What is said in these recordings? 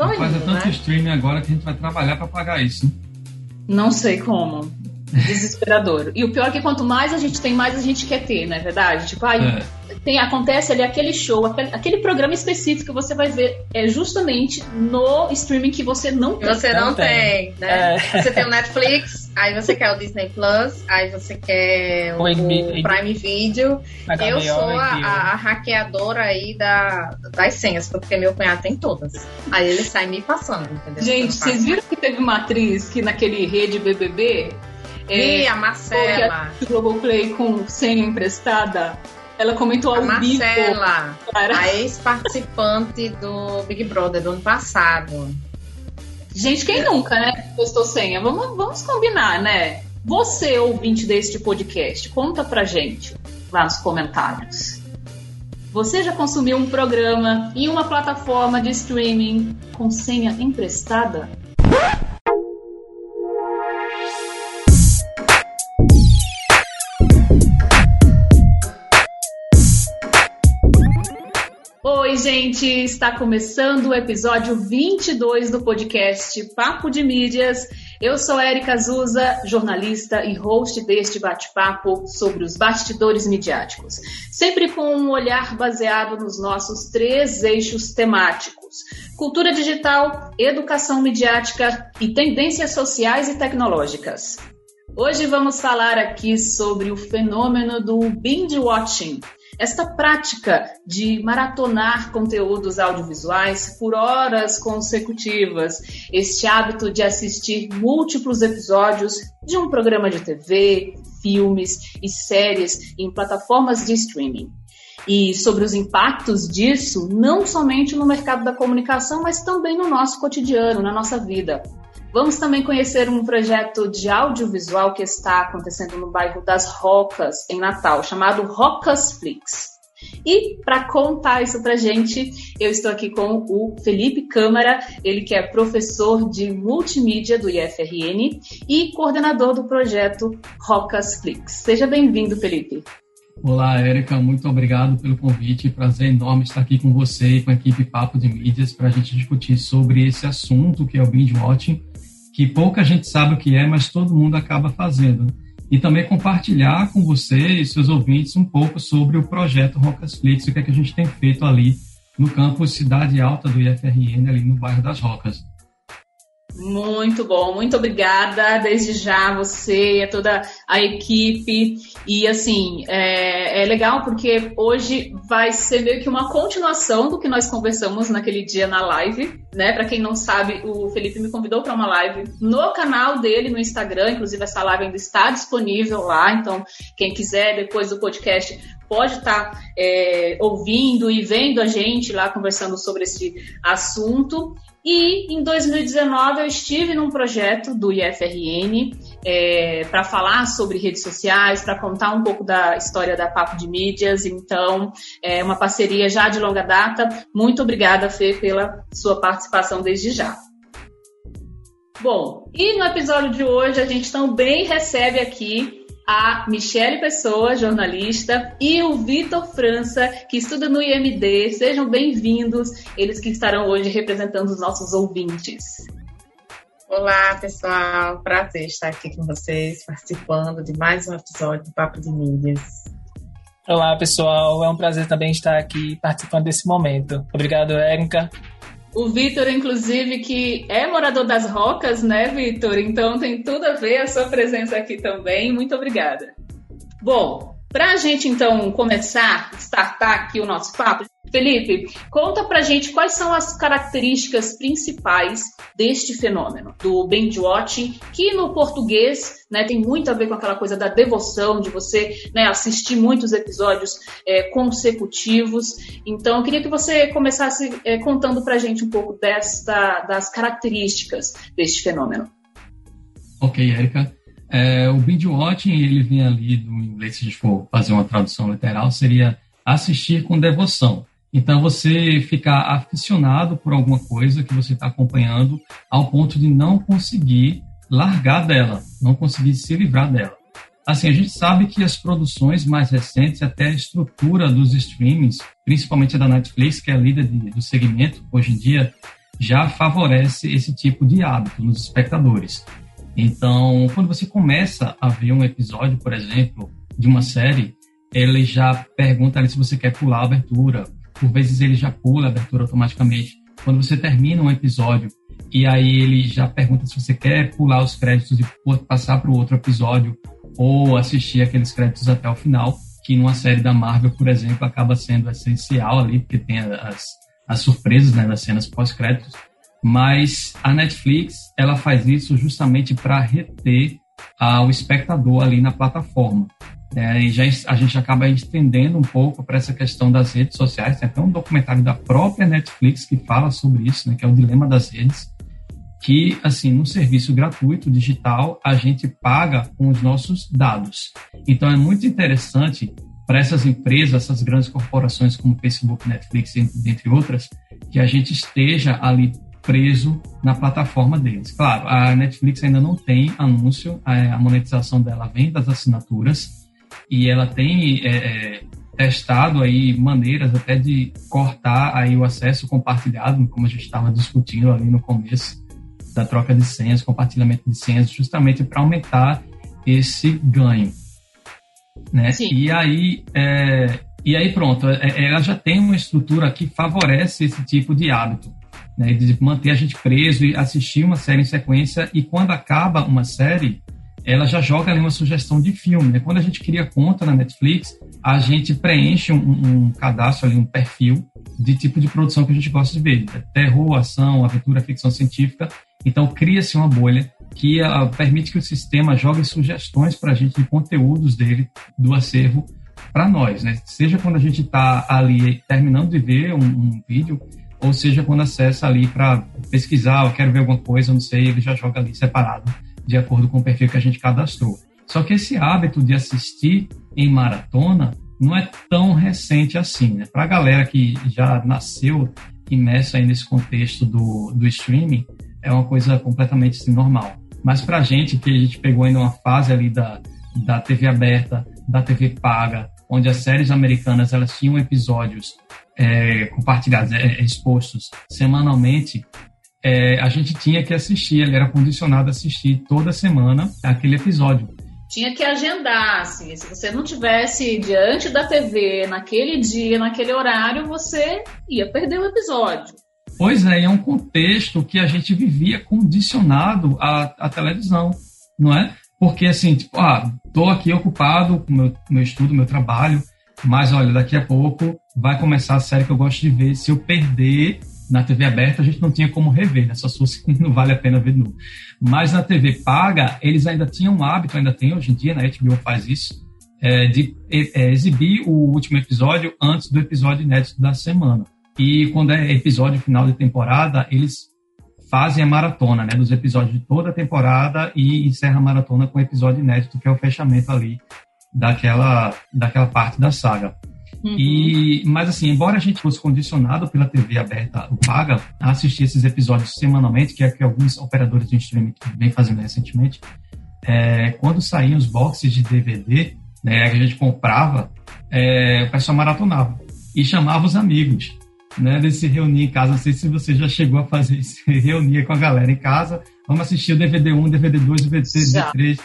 Tô Faz indo, tanto né? streaming agora que a gente vai trabalhar para pagar isso. Não sei como. Desesperador. E o pior é que quanto mais a gente tem, mais a gente quer ter, não é verdade? Tipo, ai, É. tem, acontece ali aquele show, aquele, aquele programa específico que você vai ver é justamente no streaming que você não E tem. Você não, Não tem, né? É. Você tem o Netflix, aí você quer o Disney Plus, aí você quer o, O o Prime Video. HBO, Eu sou a, a- a hackeadora aí da, das senhas, porque meu cunhado tem todas. Aí ele sai me passando, entendeu? Gente, vocês viram que teve uma atriz que naquele rede BBB é, a Marcela. o Globoplay com senha emprestada? Ela comentou A ao vivo. Marcela, a ex-participante do Big Brother do ano passado. Gente, quem nunca, né? Postou senha. Vamos, vamos combinar, né? Você, ouvinte deste podcast, conta pra gente lá nos comentários. Você já consumiu um programa em uma plataforma de streaming com senha emprestada? Oi, gente! Está começando o episódio 22 do podcast Papo de Mídias. Eu sou Érica Azusa, jornalista e host deste bate-papo sobre os bastidores midiáticos, sempre com um olhar baseado nos nossos três eixos temáticos: cultura digital, educação midiática e tendências sociais e tecnológicas. Hoje vamos falar aqui sobre o fenômeno do binge watching, esta prática de maratonar conteúdos audiovisuais por horas consecutivas, este hábito de assistir múltiplos episódios de um programa de TV, filmes e séries em plataformas de streaming. E sobre os impactos disso, não somente no mercado da comunicação, mas também no nosso cotidiano, na nossa vida. Vamos também conhecer um projeto de audiovisual que está acontecendo no bairro das Rocas, em Natal, chamado Rocas Flix. E para contar isso pra gente, eu estou aqui com o Felipe Câmara, ele que é professor de multimídia do IFRN e coordenador do projeto Rocas Flix. Seja bem-vindo, Felipe. Olá, Érica, muito obrigado pelo convite. Prazer enorme estar aqui com você e com a equipe Papo de Mídias para a gente discutir sobre esse assunto que é o binge watching, que pouca gente sabe o que é, mas todo mundo acaba fazendo. E também compartilhar com você e seus ouvintes um pouco sobre o projeto Rocasflix, o que é que a gente tem feito ali no campus Cidade Alta do IFRN, ali no bairro das Rocas. Muito bom, muito obrigada desde já você e a toda a equipe. E assim, é, é, legal porque hoje vai ser meio que uma continuação do que nós conversamos naquele dia na live, né? Para quem não sabe, o Felipe me convidou para uma live no canal dele no Instagram, inclusive essa live ainda está disponível lá, então quem quiser depois do podcast pode estar é, ouvindo e vendo a gente lá conversando sobre esse assunto. E em 2019 eu estive num projeto do IFRN é, para falar sobre redes sociais, para contar um pouco da história da Papo de Mídias. Então, é uma parceria já de longa data. Muito obrigada, Fê, pela sua participação desde já. Bom, e no episódio de hoje a gente também recebe aqui a Michele Pessoa, jornalista, e o Vitor França, que estuda no IMD. Sejam bem-vindos, eles que estarão hoje representando os nossos ouvintes. Olá, pessoal. Prazer estar aqui com vocês, participando de mais um episódio do Papo de Mídias. Olá, pessoal. É um prazer também estar aqui participando desse momento. Obrigado, Érica. O Vitor, inclusive, que é morador das Rocas, né, Vitor? Então tem tudo a ver a sua presença aqui também. Muito obrigada. Bom, para a gente então começar, startar aqui o nosso papo, Felipe, conta pra gente quais são as características principais deste fenômeno, do binge watching, que no português né, tem muito a ver com aquela coisa da devoção, de você né, assistir muitos episódios é, consecutivos. Então, eu queria que você começasse é, contando pra gente um pouco desta, das características deste fenômeno. Ok, Érica. É, o binge watching, ele vem ali do inglês, se a gente for fazer uma tradução literal, seria assistir com devoção. Então, você ficar aficionado por alguma coisa que você está acompanhando ao ponto de não conseguir largar dela, não conseguir se livrar dela. Assim, a gente sabe que as produções mais recentes, até a estrutura dos streamings, principalmente da Netflix, que é a líder de, do segmento hoje em dia, já favorece esse tipo de hábito nos espectadores. Então, quando você começa a ver um episódio, por exemplo, de uma série, ele já pergunta ali se você quer pular a abertura. Por vezes ele já pula a abertura automaticamente. Quando você termina um episódio e aí ele já pergunta se você quer pular os créditos e passar para o outro episódio ou assistir aqueles créditos até o final, que numa série da Marvel, por exemplo, acaba sendo essencial ali, porque tem as, as surpresas né, das cenas pós-créditos. Mas a Netflix, ela faz isso justamente para reter ah, o espectador ali na plataforma. É, e já, a gente acaba estendendo um pouco para essa questão das redes sociais. Tem até um documentário da própria Netflix que fala sobre isso, né, que é o dilema das redes que, assim, no serviço gratuito digital, a gente paga com os nossos dados. Então, é muito interessante para essas empresas, essas grandes corporações como Facebook, Netflix, entre outras, que a gente esteja ali preso na plataforma deles. Claro, a Netflix ainda não tem anúncio, a monetização dela vem das assinaturas e ela tem é, é, testado aí maneiras até de cortar aí o acesso compartilhado, como a gente estava discutindo ali no começo, da troca de senhas, compartilhamento de senhas, justamente para aumentar esse ganho. Né? E aí, é, e aí pronto, é, é, ela já tem uma estrutura que favorece esse tipo de hábito, né? de manter a gente preso e assistir uma série em sequência e quando acaba uma série, ela já joga ali uma sugestão de filme. Né? Quando a gente cria conta na Netflix, a gente preenche um, um, cadastro ali, um perfil de tipo de produção que a gente gosta de ver. Terror, ação, aventura, ficção científica. Então, cria-se uma bolha que uh, permite que o sistema jogue sugestões para a gente de conteúdos dele, do acervo, para nós. Né? Seja quando a gente está ali terminando de ver um, um, vídeo, ou seja quando acessa ali para pesquisar, eu quero ver alguma coisa, não sei, ele já joga ali separado, de acordo com o perfil que a gente cadastrou. Só que esse hábito de assistir em maratona não é tão recente assim. Né? Para a galera que já nasceu imersa aí nesse contexto do, do streaming, é uma coisa completamente assim, normal. Mas para a gente, que a gente pegou ainda uma fase ali da, da TV aberta, da TV paga, onde as séries americanas elas tinham episódios é, compartilhados, é, expostos semanalmente, é, a gente tinha que assistir, ele era condicionado a assistir toda semana aquele episódio. Tinha que agendar, assim, se você não tivesse diante da TV naquele dia, naquele horário, você ia perder o episódio. Pois é, é um contexto que a gente vivia condicionado à, à televisão, não é? Porque assim, tipo, ah, tô aqui ocupado com meu, meu estudo, meu trabalho, mas olha, daqui a pouco vai começar a série que eu gosto de ver. Se eu perder na TV aberta, a gente não tinha como rever, né? Só se fosse não vale a pena ver novo. Mas na TV paga, eles ainda tinham um hábito, ainda tem hoje em dia, na né? HBO faz isso, é, de é, exibir o último episódio antes do episódio inédito da semana. E quando é episódio final de temporada, eles fazem a maratona, né, dos episódios de toda a temporada e encerra a maratona com o episódio inédito, que é o fechamento ali daquela, daquela parte da saga. Uhum. E, mas assim, embora a gente fosse condicionado pela TV aberta, o paga, a assistir esses episódios semanalmente, que é que alguns operadores de streaming vêm fazendo recentemente, é, quando saíam os boxes de DVD, né, que a gente comprava, é, o pessoal maratonava e chamava os amigos né, de se reunir em casa. Não sei se você já chegou a fazer isso, se reunir com a galera em casa. Vamos assistir o DVD 1, DVD 2, DVD 3.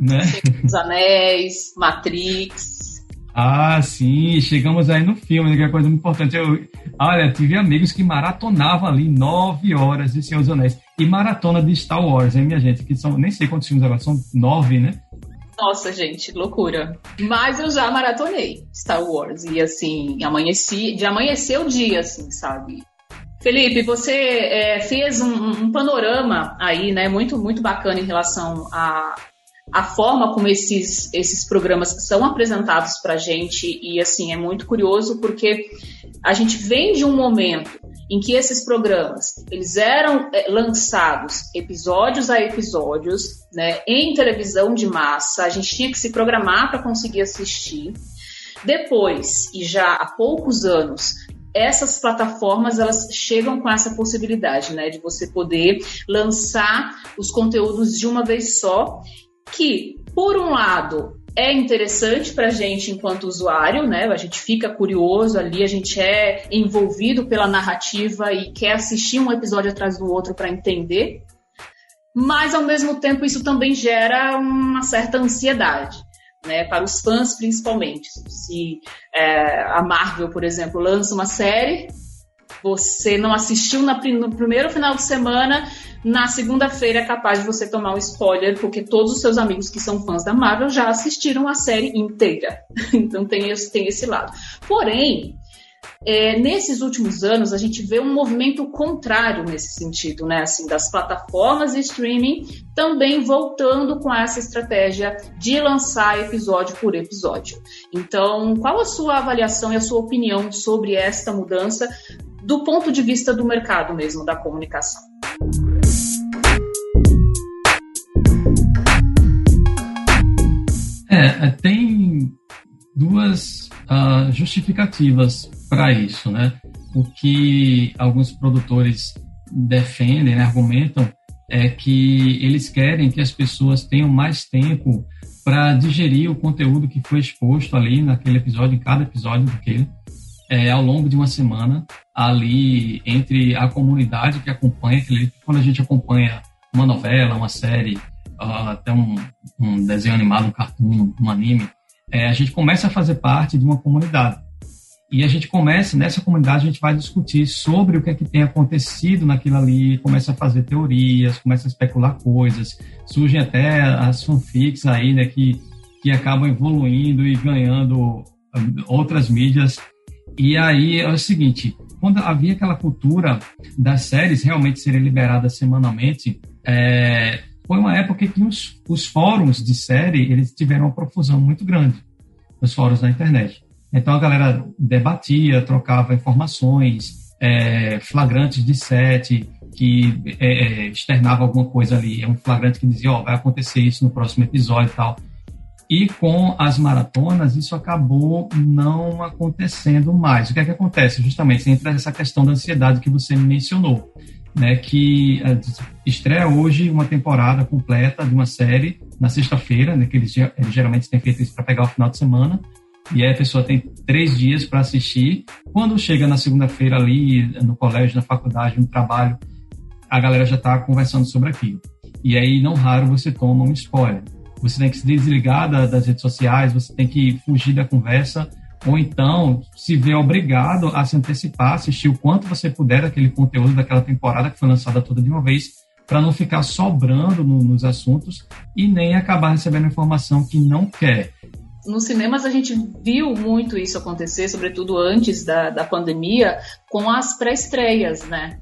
Né? Os Anéis, Matrix. Ah, sim, chegamos aí no filme, que é coisa muito importante. Eu, olha, tive amigos que maratonavam ali nove horas de Senhor dos Anéis. E maratona de Star Wars, hein, minha gente? Que são, nem sei quantos filmes agora, são nove, né? Nossa, gente, loucura. Mas eu já maratonei Star Wars. E assim, amanheci, de amanhecer o dia, assim, sabe? Felipe, você é, fez um, um, panorama aí, né, muito, muito bacana em relação a, a forma como esses, esses programas são apresentados para a gente e assim é muito curioso porque a gente vem de um momento em que esses programas eles eram é, lançados episódios a episódios, né, em televisão de massa, a gente tinha que se programar para conseguir assistir. Depois, e já há poucos anos, essas plataformas elas chegam com essa possibilidade, né, de você poder lançar os conteúdos de uma vez só que, por um lado, é interessante para a gente enquanto usuário, né? A gente fica curioso ali, a gente é envolvido pela narrativa e quer assistir um episódio atrás do outro para entender. Mas ao mesmo tempo isso também gera uma certa ansiedade. Né, para os fãs principalmente. Se é, a Marvel, por exemplo, lança uma série, você não assistiu na, no primeiro final de semana, na segunda-feira é capaz de você tomar um spoiler, porque todos os seus amigos que são fãs da Marvel já assistiram a série inteira. então tem esse, tem esse lado. Porém, é, nesses últimos anos, a gente vê um movimento contrário nesse sentido, né? Assim, das plataformas de streaming também voltando com essa estratégia de lançar episódio por episódio. Então, qual a sua avaliação e a sua opinião sobre esta mudança do ponto de vista do mercado mesmo, da comunicação? É, tem duas uh, justificativas para isso, né? O que alguns produtores defendem, né, argumentam, é que eles querem que as pessoas tenham mais tempo para digerir o conteúdo que foi exposto ali naquele episódio, em cada episódio daquele, é, ao longo de uma semana, ali entre a comunidade que acompanha, aquele, quando a gente acompanha uma novela, uma série, uh, até um, um, desenho animado, um cartoon, um anime, é, a gente começa a fazer parte de uma comunidade. E a gente começa, nessa comunidade, a gente vai discutir sobre o que é que tem acontecido naquilo ali, começa a fazer teorias, começa a especular coisas, surgem até as fanfics aí, né, que, que acabam evoluindo e ganhando outras mídias. E aí é o seguinte, quando havia aquela cultura das séries realmente serem liberadas semanalmente, é, foi uma época que os, os fóruns de série eles tiveram uma profusão muito grande, os fóruns da internet. Então a galera debatia, trocava informações, é, flagrantes de set, que é, é, externava alguma coisa ali, é um flagrante que dizia, ó, oh, vai acontecer isso no próximo episódio e tal. E com as maratonas, isso acabou não acontecendo mais. O que é que acontece? Justamente entra essa questão da ansiedade que você mencionou né, que é, estreia hoje uma temporada completa de uma série na sexta-feira, né, que eles, geralmente têm feito isso para pegar o final de semana, e aí a pessoa tem três dias para assistir. Quando chega na segunda-feira ali, no colégio, na faculdade, no trabalho, a galera já está conversando sobre aquilo. E aí, não raro, você toma um spoiler. Você tem que se desligar da, das redes sociais, você tem que fugir da conversa, ou então se vê obrigado a se antecipar, assistir o quanto você puder daquele conteúdo daquela temporada que foi lançada toda de uma vez, para não ficar sobrando no, nos assuntos e nem acabar recebendo informação que não quer. Nos cinemas a gente viu muito isso acontecer, sobretudo antes da, da pandemia, com as pré-estreias, né?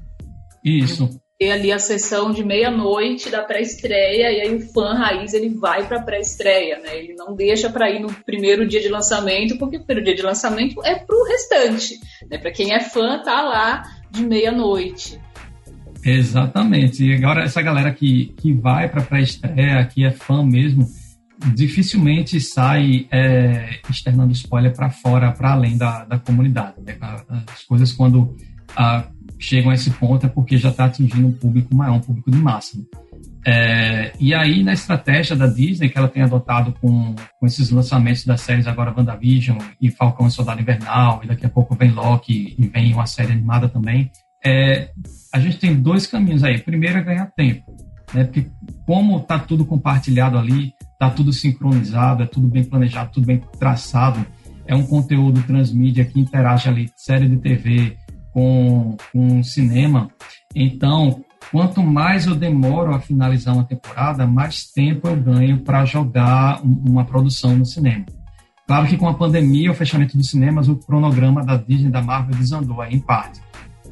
Isso ter ali a sessão de meia-noite da pré-estreia e aí o fã raiz ele vai para a pré-estreia, né? Ele não deixa para ir no primeiro dia de lançamento, porque o primeiro dia de lançamento é para o restante, né? Para quem é fã tá lá de meia-noite. Exatamente. E agora essa galera que, que vai para a pré-estreia, que é fã mesmo, dificilmente sai é, externando spoiler para fora, para além da, da comunidade. Né? As coisas quando chegam a esse ponto é porque já está atingindo um público maior, um público de massa. Né? É, e aí, na estratégia da Disney, que ela tem adotado com, com esses lançamentos das séries agora WandaVision e Falcão e Soldado Invernal, e daqui a pouco vem Loki e vem uma série animada também, é, a gente tem dois caminhos aí. Primeiro é ganhar tempo, né? porque como está tudo compartilhado ali, está tudo sincronizado, é tudo bem planejado, tudo bem traçado, é um conteúdo transmídia que interage ali, série de TV, com, com cinema. Então, quanto mais eu demoro a finalizar uma temporada, mais tempo eu ganho para jogar uma produção no cinema. Claro que com a pandemia, o fechamento dos cinemas, o cronograma da Disney da Marvel desandou aí em parte,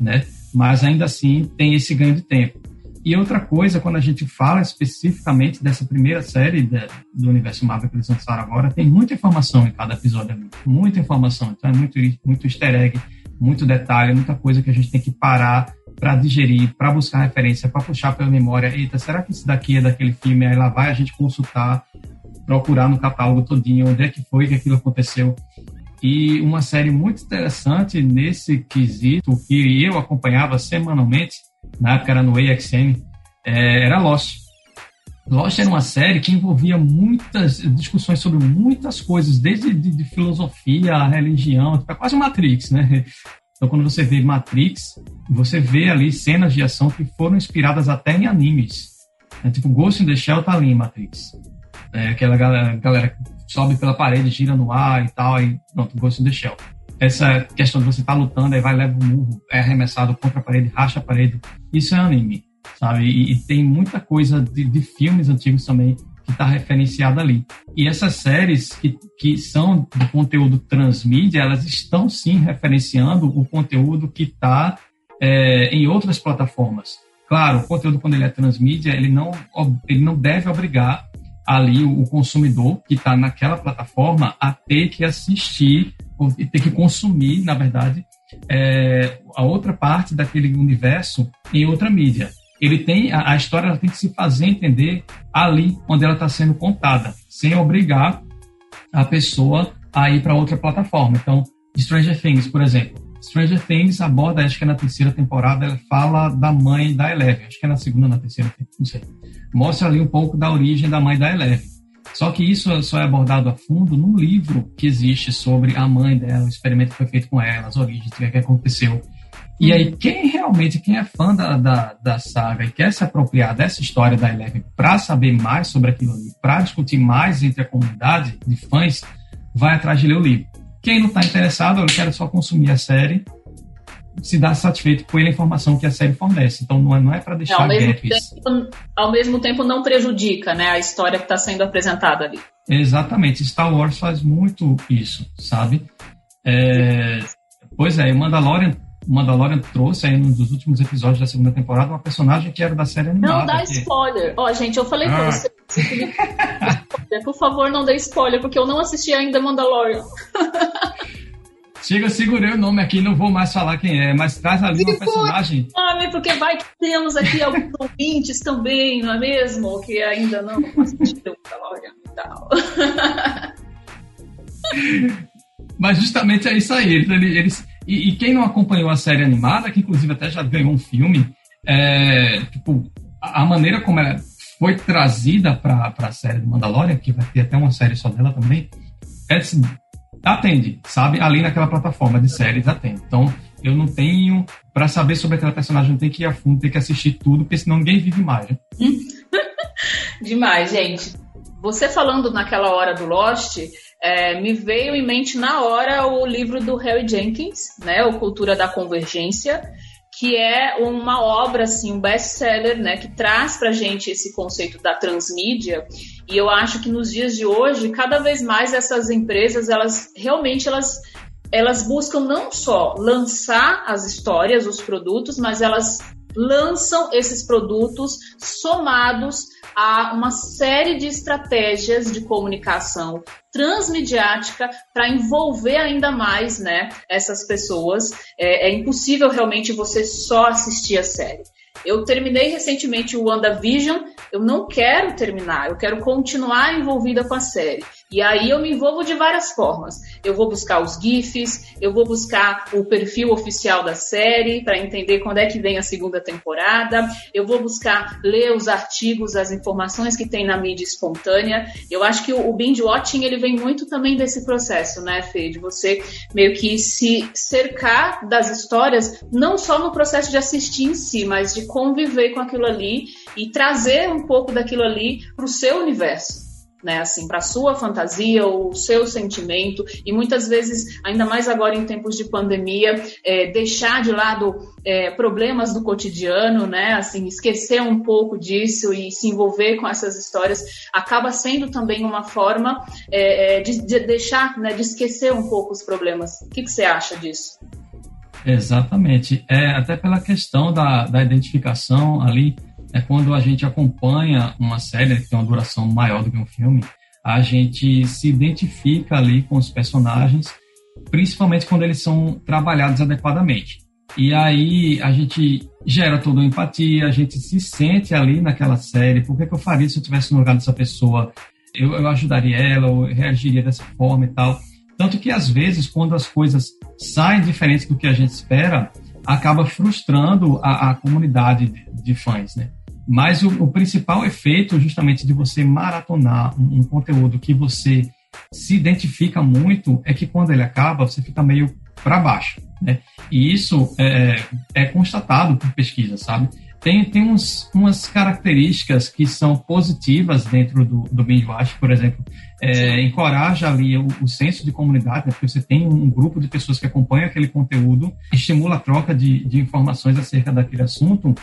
né? Mas ainda assim tem esse ganho de tempo. E outra coisa, quando a gente fala especificamente dessa primeira série de, do universo Marvel que eles lançaram agora, tem muita informação em cada episódio, muita informação. Então é muito, muito easter egg, muito detalhe, muita coisa que a gente tem que parar para digerir, para buscar referência, para puxar pela memória. Eita, será que isso daqui é daquele filme? Aí lá vai a gente consultar, procurar no catálogo todinho onde é que foi que aquilo aconteceu. E uma série muito interessante nesse quesito, que eu acompanhava semanalmente, na época era no AXN, é, era Lost. Lost era uma série que envolvia muitas discussões sobre muitas coisas, desde de, de filosofia, religião, é quase Matrix, né? Então, quando você vê Matrix, você vê ali cenas de ação que foram inspiradas até em animes. É, tipo, Ghost in the Shell tá ali em Matrix. É, aquela galera, galera que sobe pela parede, gira no ar e tal, aí pronto, Ghost in the Shell. Essa questão de você estar tá lutando, aí vai, leva um murro, é arremessado contra a parede, racha a parede. Isso é anime, sabe? E, e tem muita coisa de, de filmes antigos também que está referenciada ali. E essas séries que, que são de conteúdo transmídia, elas estão sim referenciando o conteúdo que está é, em outras plataformas. Claro, o conteúdo quando ele é transmídia, ele não, ele não deve obrigar ali o, consumidor que está naquela plataforma a ter que assistir e ter que consumir, na verdade, é, a outra parte daquele universo em outra mídia ele tem a, a história ela tem que se fazer entender ali onde ela está sendo contada, sem obrigar a pessoa a ir para outra plataforma. Então, Stranger Things, por exemplo. Stranger Things aborda, acho que é na terceira temporada, ela fala da mãe da Eleven. Acho que é na segunda na terceira, não sei. Mostra ali um pouco da origem da mãe da Eleven. Só que isso só é abordado a fundo num livro que existe sobre a mãe dela, o experimento que foi feito com ela, as origens, o que, é que aconteceu. E aí, hum. quem realmente, quem é fã da, da, da saga e quer se apropriar dessa história da Eleven para saber mais sobre aquilo ali, para discutir mais entre a comunidade de fãs, vai atrás de ler o livro. Quem não está interessado, eu quero só consumir a série, se dá satisfeito com a informação que a série fornece. Então, não é, não é para deixar ao mesmo, tempo, ao mesmo tempo, não prejudica né, a história que está sendo apresentada ali. Exatamente. Star Wars faz muito isso, sabe? É, pois é, o Mandalorian Mandalorian trouxe aí nos últimos episódios da segunda temporada uma personagem que era da série animada. Não dá que... spoiler. Ó, oh, gente, eu falei ah. pra você. Por favor, não dê spoiler, porque eu não assisti ainda Mandalorian. Chega, segurei o nome aqui, não vou mais falar quem é, mas traz ali uma personagem. Nome, porque vai que temos aqui alguns ouvintes também, não é mesmo? Que ainda não assistiram Mandalorian e tal. Mas justamente é isso aí. Eles, eles e, e, quem não acompanhou a série animada, que inclusive até já ganhou um filme, é, tipo, a, a maneira como ela foi trazida para a série do Mandalorian, que vai ter até uma série só dela também, é assim, atende, sabe? Ali naquela plataforma de séries atende. Então, eu não tenho, para saber sobre aquela personagem, não tem que ir a fundo, tem que assistir tudo, porque senão ninguém vive mais. Né? Demais, gente. Você falando naquela hora do Lost, é, me veio em mente na hora o livro do Harry Jenkins, né, o Cultura da Convergência, que é uma obra, assim, um best-seller, né, que traz para gente esse conceito da transmídia. E eu acho que nos dias de hoje, cada vez mais essas empresas, elas realmente elas elas buscam não só lançar as histórias, os produtos, mas elas lançam esses produtos somados a uma série de estratégias de comunicação transmediática para envolver ainda mais né, essas pessoas. É, é impossível realmente você só assistir a série. Eu terminei recentemente o WandaVision, eu não quero terminar, eu quero continuar envolvida com a série. E aí eu me envolvo de várias formas. Eu vou buscar os GIFs, eu vou buscar o perfil oficial da série para entender quando é que vem a segunda temporada, eu vou buscar ler os artigos, as informações que tem na mídia espontânea. Eu acho que o binge watching ele vem muito também desse processo, né, Fê? De você meio que se cercar das histórias, não só no processo de assistir em si, mas de conviver com aquilo ali e trazer um pouco daquilo ali para o seu universo né, assim, para sua fantasia, o seu sentimento, e muitas vezes, ainda mais agora em tempos de pandemia, é, deixar de lado é, problemas do cotidiano, né, assim, esquecer um pouco disso e se envolver com essas histórias, acaba sendo também uma forma é, é de, de, deixar, né, de esquecer um pouco os problemas. O que, que você acha disso? Exatamente. É, até pela questão da, da identificação ali é quando a gente acompanha uma série que tem uma duração maior do que um filme, a gente se identifica ali com os personagens, principalmente quando eles são trabalhados adequadamente. E aí a gente gera toda uma empatia, a gente se sente ali naquela série. Por que, que eu faria se eu estivesse no lugar dessa pessoa? Eu, eu ajudaria ela, eu reagiria dessa forma e tal. Tanto que às vezes, quando as coisas saem diferentes do que a gente espera, acaba frustrando a, a comunidade de, de fãs, né? Mas o, o principal efeito, justamente, de você maratonar um, um conteúdo que você se identifica muito, é que quando ele acaba, você fica meio para baixo, né? E isso é, é constatado por pesquisa, sabe? Tem, tem uns, umas características que são positivas dentro do, do binge watch, por exemplo, é, encoraja ali o, o, senso de comunidade, né, porque você tem um grupo de pessoas que acompanham aquele conteúdo, estimula a troca de, de informações acerca daquele assunto,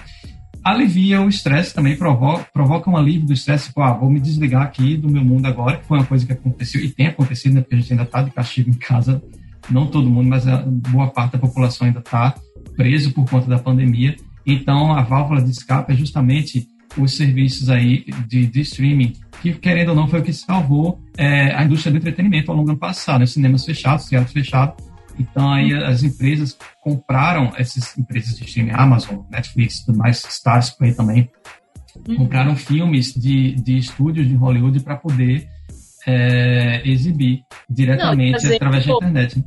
alivia o estresse também, provoca, provoca um alívio do estresse, tipo, ah, vou me desligar aqui do meu mundo agora, foi uma coisa que aconteceu e tem acontecido, né, porque a gente ainda está de castigo em casa, não todo mundo, mas boa parte da população ainda está preso por conta da pandemia. Então, a válvula de escape é justamente os serviços aí de, de streaming, que, querendo ou não, foi o que salvou é, a indústria do entretenimento ao longo do ano passado, né? cinemas fechados, teatros fechados. Então, aí as empresas compraram essas empresas de streaming, Amazon, Netflix, tudo mais, Stars Play também, uhum. compraram filmes de, de estúdios de Hollywood para poder é, exibir diretamente não, através da internet.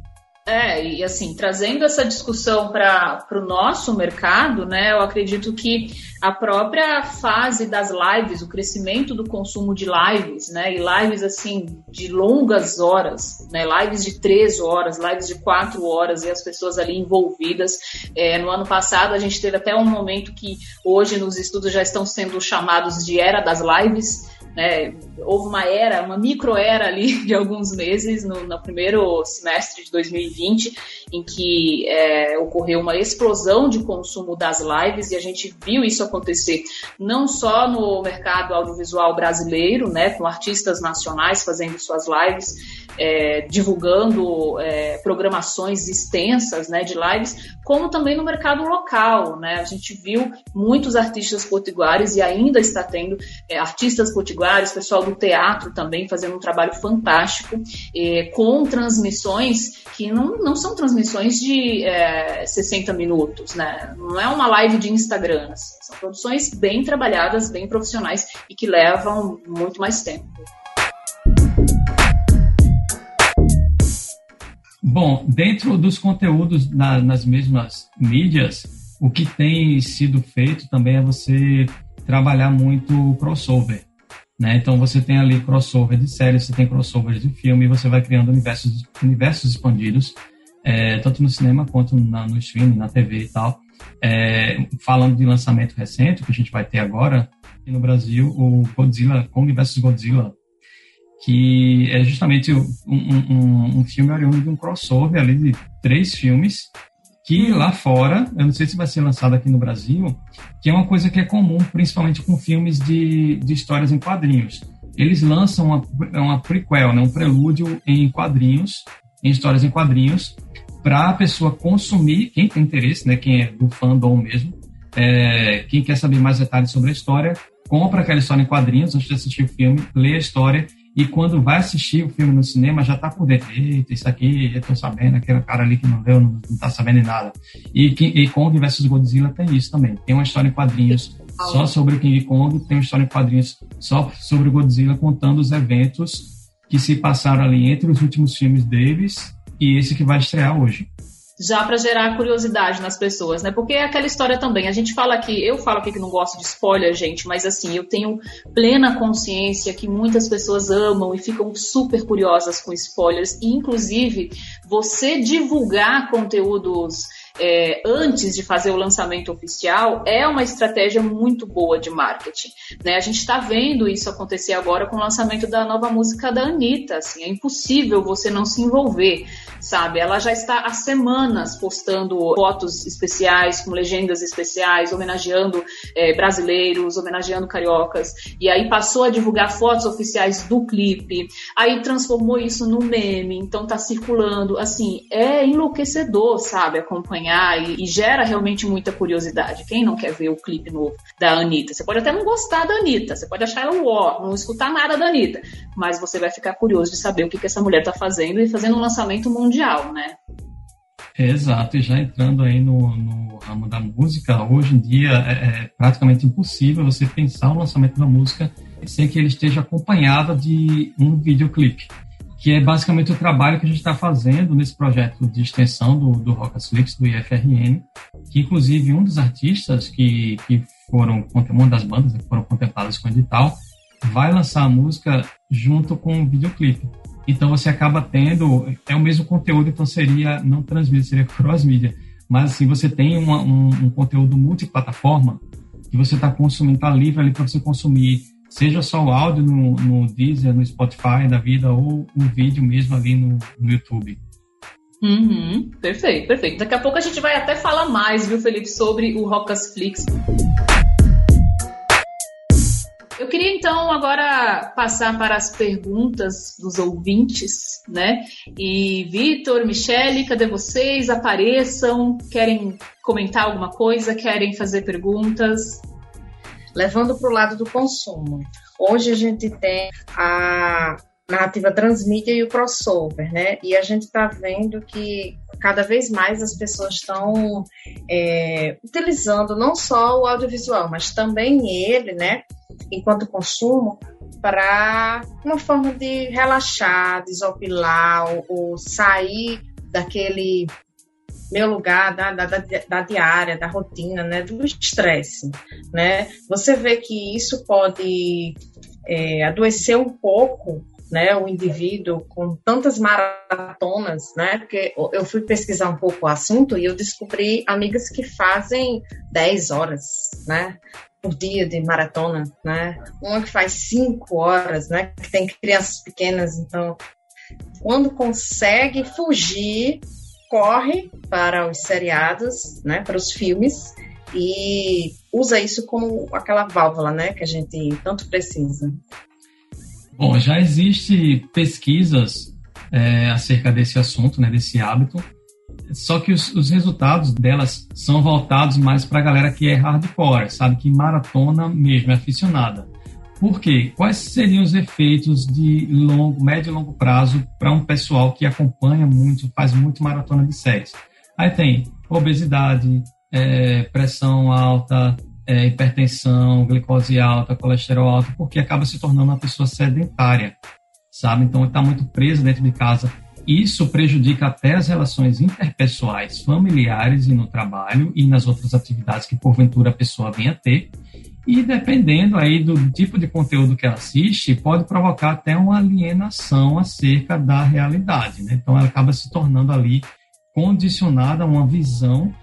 É, e assim, trazendo essa discussão para o nosso mercado, né, eu acredito que a própria fase das lives, o crescimento do consumo de lives, né, e lives assim de longas horas, né, lives de três horas, lives de quatro horas e as pessoas ali envolvidas. É, no ano passado a gente teve até um momento que hoje nos estudos já estão sendo chamados de era das lives, né, houve uma era, uma micro-era ali de alguns meses no, no, primeiro semestre de 2020, em que é, ocorreu uma explosão de consumo das lives e a gente viu isso acontecer não só no mercado audiovisual brasileiro, né, com artistas nacionais fazendo suas lives, é, divulgando é, programações extensas né, de lives, como também no mercado local. Né? A gente viu muitos artistas potiguares e ainda está tendo é, artistas potiguares, pessoal do teatro também fazendo um trabalho fantástico, é, com transmissões que não, não são transmissões de 60 é, minutos, né? não é uma live de Instagram, assim. são produções bem trabalhadas, bem profissionais e que levam muito mais tempo. Bom, dentro dos conteúdos na, nas mesmas mídias, o que tem sido feito também é você trabalhar muito crossover. Né? Então você tem ali crossover de séries, você tem crossover de filme, você vai criando universos, universos expandidos, é, tanto no cinema quanto na, no streaming, na TV e tal. É, falando de lançamento recente, que a gente vai ter agora, no Brasil, o Godzilla, Kong vs Godzilla que é justamente um, um, um filme oriundo de um crossover ali de três filmes, que lá fora, eu não sei se vai ser lançado aqui no Brasil, que é uma coisa que é comum, principalmente com filmes de, de histórias em quadrinhos. Eles lançam uma, uma prequel, né, um prelúdio em quadrinhos, em histórias em quadrinhos, para a pessoa consumir, quem tem interesse, né, quem é do fandom mesmo, é, quem quer saber mais detalhes sobre a história, compra aquela história em quadrinhos antes de assistir o filme, lê a história e quando vai assistir o filme no cinema já tá por dentro. Eita, isso aqui eu tô sabendo, aquele cara ali que não leu não, não tá sabendo de nada. E, e Kong vs Godzilla tem isso também. Tem uma história em quadrinhos só sobre o King Kong, tem uma história em quadrinhos só sobre o Godzilla contando os eventos que se passaram ali entre os últimos filmes deles e esse que vai estrear hoje já para gerar curiosidade nas pessoas, né? Porque é aquela história também. A gente fala aqui, eu falo aqui que não gosto de spoiler, gente, mas assim, eu tenho plena consciência que muitas pessoas amam e ficam super curiosas com spoilers, e inclusive você divulgar conteúdos é, antes de fazer o lançamento oficial é uma estratégia muito boa de marketing. Né? A gente está vendo isso acontecer agora com o lançamento da nova música da Anitta. Assim, é impossível você não se envolver, sabe? Ela já está há semanas postando fotos especiais, com legendas especiais, homenageando é, brasileiros, homenageando cariocas. E aí passou a divulgar fotos oficiais do clipe. Aí transformou isso no meme. Então está circulando. Assim, é enlouquecedor, sabe? Acompanhar e, e, gera realmente muita curiosidade. Quem não quer ver o clipe novo da Anitta? Você pode até não gostar da Anitta, você pode achar ela ó, não escutar nada da Anitta, mas você vai ficar curioso de saber o que, que essa mulher está fazendo e fazendo um lançamento mundial, né? Exato, e já entrando aí no, no ramo da música, hoje em dia é, é praticamente impossível você pensar o lançamento da música sem que ele esteja acompanhado de um videoclipe que é basicamente o trabalho que a gente está fazendo nesse projeto de extensão do, do Rocketflix, do IFRN, que inclusive um dos artistas que, que foram, uma das bandas que foram contempladas com o edital, vai lançar a música junto com o videoclipe. Então você acaba tendo, é o mesmo conteúdo, então seria, não transmídia, seria cross-mídia. Mas assim, você tem uma, um, um conteúdo multiplataforma que você está consumindo, está livre ali para você consumir, seja só o áudio no, no Deezer, no Spotify da vida, ou o vídeo mesmo ali no, no YouTube. Uhum, perfeito, perfeito. Daqui a pouco a gente vai até falar mais, viu, Felipe, sobre o Rocas Flix. Eu queria então agora passar para as perguntas dos ouvintes, né? E Vitor, Michele, cadê vocês? Apareçam, querem comentar alguma coisa, querem fazer perguntas? Levando para o lado do consumo. Hoje a gente tem a narrativa transmídia e o crossover, né? E a gente está vendo que cada vez mais as pessoas estão é, utilizando não só o audiovisual, mas também ele, né? Enquanto consumo, para uma forma de relaxar, desopilar ou, ou sair daquele meu lugar da, da, da, da, diária, da rotina, né, do estresse, né? Você vê que isso pode é, adoecer um pouco né, o indivíduo com tantas maratonas, né, porque eu fui pesquisar um pouco o assunto e eu descobri amigas que fazem 10 horas, né, por dia de maratona, né, uma que faz 5 horas, né, que tem crianças pequenas, então, quando consegue fugir, corre para os seriados, né, para os filmes e usa isso como aquela válvula, né, que a gente tanto precisa. Bom, já existe pesquisas é, acerca desse assunto, né, desse hábito, só que os, os resultados delas são voltados mais para a galera que é hardcore, sabe, que maratona mesmo, é aficionada. Por quê? Quais seriam os efeitos de longo, médio e longo prazo para um pessoal que acompanha muito, faz muito maratona de séries? Aí tem obesidade, é, pressão alta, é, hipertensão, glicose alta, colesterol alto, porque acaba se tornando uma pessoa sedentária, sabe? Então está muito preso dentro de casa. Isso prejudica até as relações interpessoais, familiares e no trabalho e nas outras atividades que porventura a pessoa venha ter. E dependendo aí do tipo de conteúdo que ela assiste, pode provocar até uma alienação acerca da realidade, né? Então ela acaba se tornando ali condicionada a uma visão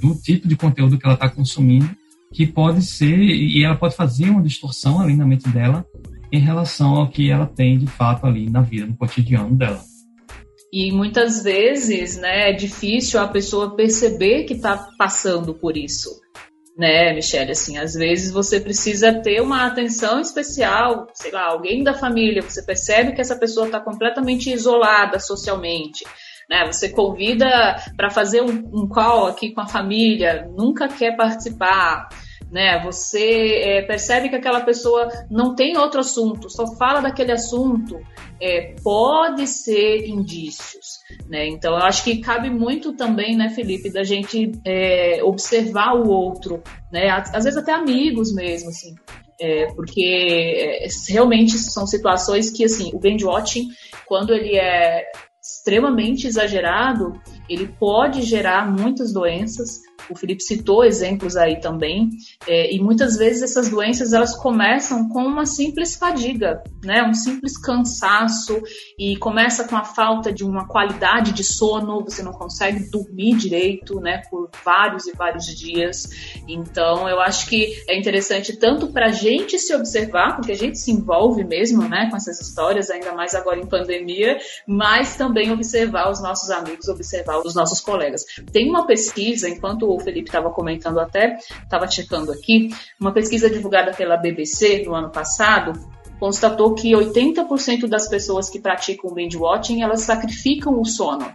do tipo de conteúdo que ela está consumindo que pode ser, e ela pode fazer uma distorção ali na mente dela em relação ao que ela tem de fato ali na vida, no cotidiano dela. E muitas vezes, né, é difícil a pessoa perceber que está passando por isso, né, Michelle? Assim, às vezes você precisa ter uma atenção especial, sei lá, alguém da família, você percebe que essa pessoa está completamente isolada socialmente, né? Você convida para fazer um, um call aqui com a família, nunca quer participar. Né? Você é, percebe que aquela pessoa não tem outro assunto, só fala daquele assunto, é, pode ser indícios, né? Então eu acho que cabe muito também, né, Felipe, da gente é, observar o outro, né? Às vezes até amigos mesmo, assim. É, porque é, realmente são situações que assim o binge watching quando ele é extremamente exagerado, ele pode gerar muitas doenças, o Felipe citou exemplos aí também, é, e muitas vezes essas doenças elas começam com uma simples fadiga, né, um simples cansaço e começa com a falta de uma qualidade de sono, você não consegue dormir direito, né, por vários e vários dias. Então, eu acho que é interessante tanto para a gente se observar, porque a gente se envolve mesmo, né, com essas histórias, ainda mais agora em pandemia, mas também observar os nossos amigos, observar os nossos colegas. Tem uma pesquisa, enquanto o Felipe estava comentando até, estava checando aqui, uma pesquisa divulgada pela BBC no ano passado, constatou que 80% das pessoas que praticam binge watching, elas sacrificam o sono.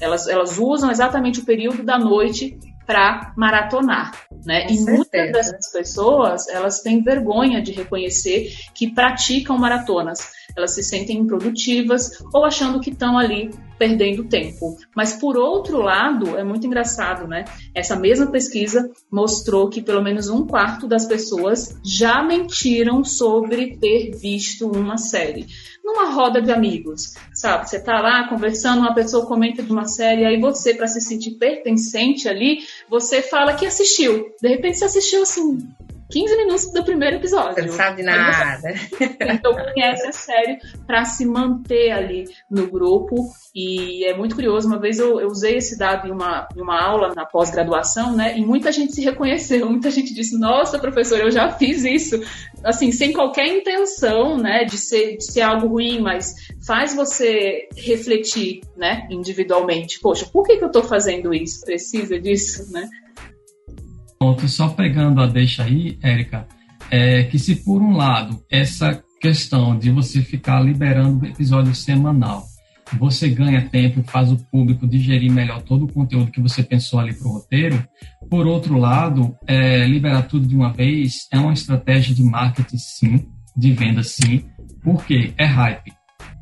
Elas, elas usam exatamente o período da noite para maratonar, né? e muitas dessas pessoas, elas têm vergonha de reconhecer que praticam maratonas. Elas se sentem improdutivas ou achando que estão ali perdendo tempo. Mas por outro lado, é muito engraçado, né? Essa mesma pesquisa mostrou que pelo menos um quarto das pessoas já mentiram sobre ter visto uma série. Numa roda de amigos, sabe? Você tá lá conversando, uma pessoa comenta de uma série, aí você, para se sentir pertencente ali, você fala que assistiu. De repente você assistiu assim, 15 minutos do primeiro episódio. Você não sabe nada. Então conhece a série para se manter ali no grupo. E é muito curioso, uma vez eu, eu usei esse dado em uma, em uma aula na pós-graduação, né? E muita gente se reconheceu, muita gente disse, nossa, professor, eu já fiz isso. Assim, sem qualquer intenção, né, de ser, de ser algo ruim, mas faz você refletir, né, individualmente. Poxa, por que, que eu estou fazendo isso? Precisa disso, né? Só pegando a deixa aí, Érica, é que se por um lado essa questão de você ficar liberando episódio semanal, você ganha tempo faz o público digerir melhor todo o conteúdo que você pensou ali para o roteiro. Por outro lado, é, liberar tudo de uma vez é uma estratégia de marketing, sim, de venda, sim, porque é hype,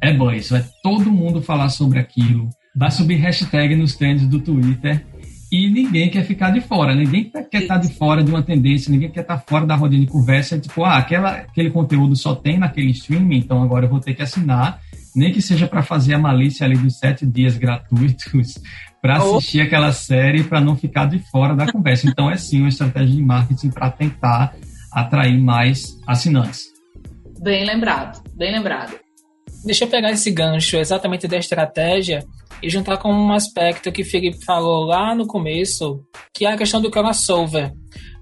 é buzz, vai todo mundo falar sobre aquilo, vai subir hashtag nos trends do Twitter e ninguém quer ficar de fora, ninguém quer estar de fora de uma tendência, ninguém quer estar fora da rodinha de conversa, tipo, ah, aquela, aquele conteúdo só tem naquele streaming, então agora eu vou ter que assinar, nem que seja para fazer a malícia ali dos sete dias gratuitos para assistir oh. aquela série para não ficar de fora da conversa. Então é sim uma estratégia de marketing para tentar atrair mais assinantes. Bem lembrado, bem lembrado. Deixa eu pegar esse gancho exatamente da estratégia e juntar com um aspecto que o Felipe falou lá no começo, que é a questão do crossover.